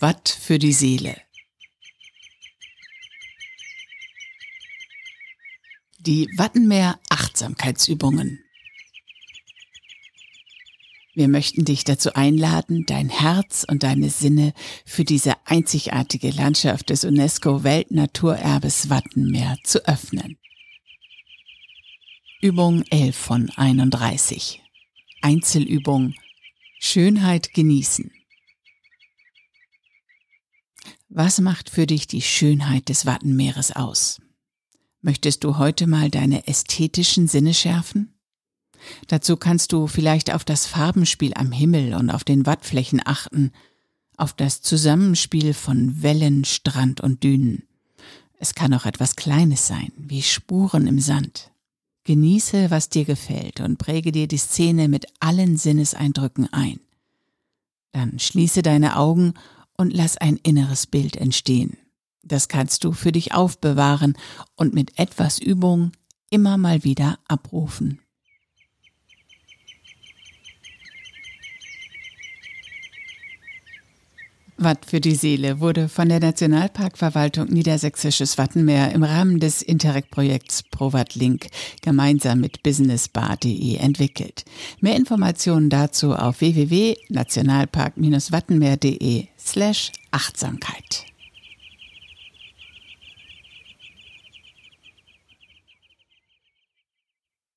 Watt für die Seele. Die Wattenmeer Achtsamkeitsübungen. Wir möchten dich dazu einladen, dein Herz und deine Sinne für diese einzigartige Landschaft des UNESCO Weltnaturerbes Wattenmeer zu öffnen. Übung 11 von 31. Einzelübung Schönheit genießen. Was macht für dich die Schönheit des Wattenmeeres aus? Möchtest du heute mal deine ästhetischen Sinne schärfen? Dazu kannst du vielleicht auf das Farbenspiel am Himmel und auf den Wattflächen achten, auf das Zusammenspiel von Wellen, Strand und Dünen. Es kann auch etwas Kleines sein, wie Spuren im Sand. Genieße, was dir gefällt und präge dir die Szene mit allen Sinneseindrücken ein. Dann schließe deine Augen und lass ein inneres Bild entstehen. Das kannst du für dich aufbewahren und mit etwas Übung immer mal wieder abrufen. Watt für die Seele wurde von der Nationalparkverwaltung Niedersächsisches Wattenmeer im Rahmen des Interreg-Projekts ProWattLink gemeinsam mit businessbar.de entwickelt. Mehr Informationen dazu auf www.nationalpark-wattenmeer.de slash Achtsamkeit.